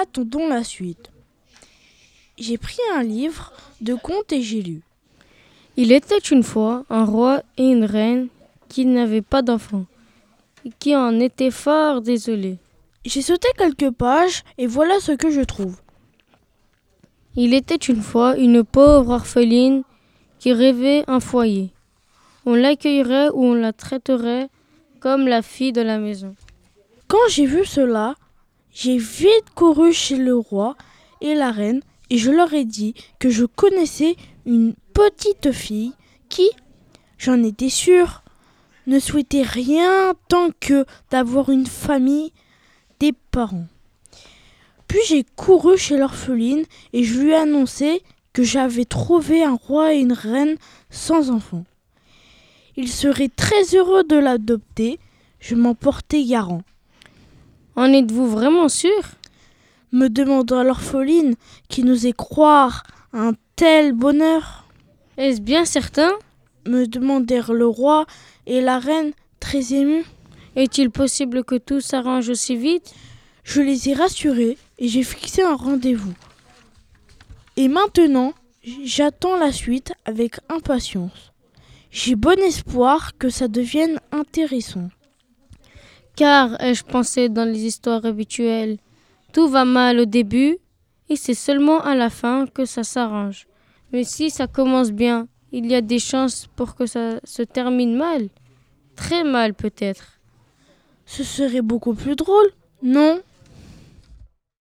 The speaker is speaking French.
attendons la suite. J'ai pris un livre de contes et j'ai lu. Il était une fois un roi et une reine qui n'avaient pas d'enfants et qui en étaient fort désolés. J'ai sauté quelques pages et voilà ce que je trouve. Il était une fois une pauvre orpheline qui rêvait un foyer. On l'accueillerait ou on la traiterait comme la fille de la maison. Quand j'ai vu cela, j'ai vite couru chez le roi et la reine et je leur ai dit que je connaissais une petite fille qui, j'en étais sûre, ne souhaitait rien tant que d'avoir une famille, des parents. Puis j'ai couru chez l'orpheline et je lui ai annoncé que j'avais trouvé un roi et une reine sans enfants. Il serait très heureux de l'adopter, je m'en portais garant. En êtes-vous vraiment sûr? Me demanda l'orpheline qui n'osait croire un tel bonheur. Est-ce bien certain? Me demandèrent le roi et la reine très émus. Est-il possible que tout s'arrange aussi vite? Je les ai rassurés et j'ai fixé un rendez-vous. Et maintenant, j'attends la suite avec impatience. J'ai bon espoir que ça devienne intéressant. Car, ai-je pensé dans les histoires habituelles, tout va mal au début et c'est seulement à la fin que ça s'arrange. Mais si ça commence bien, il y a des chances pour que ça se termine mal. Très mal peut-être. Ce serait beaucoup plus drôle, non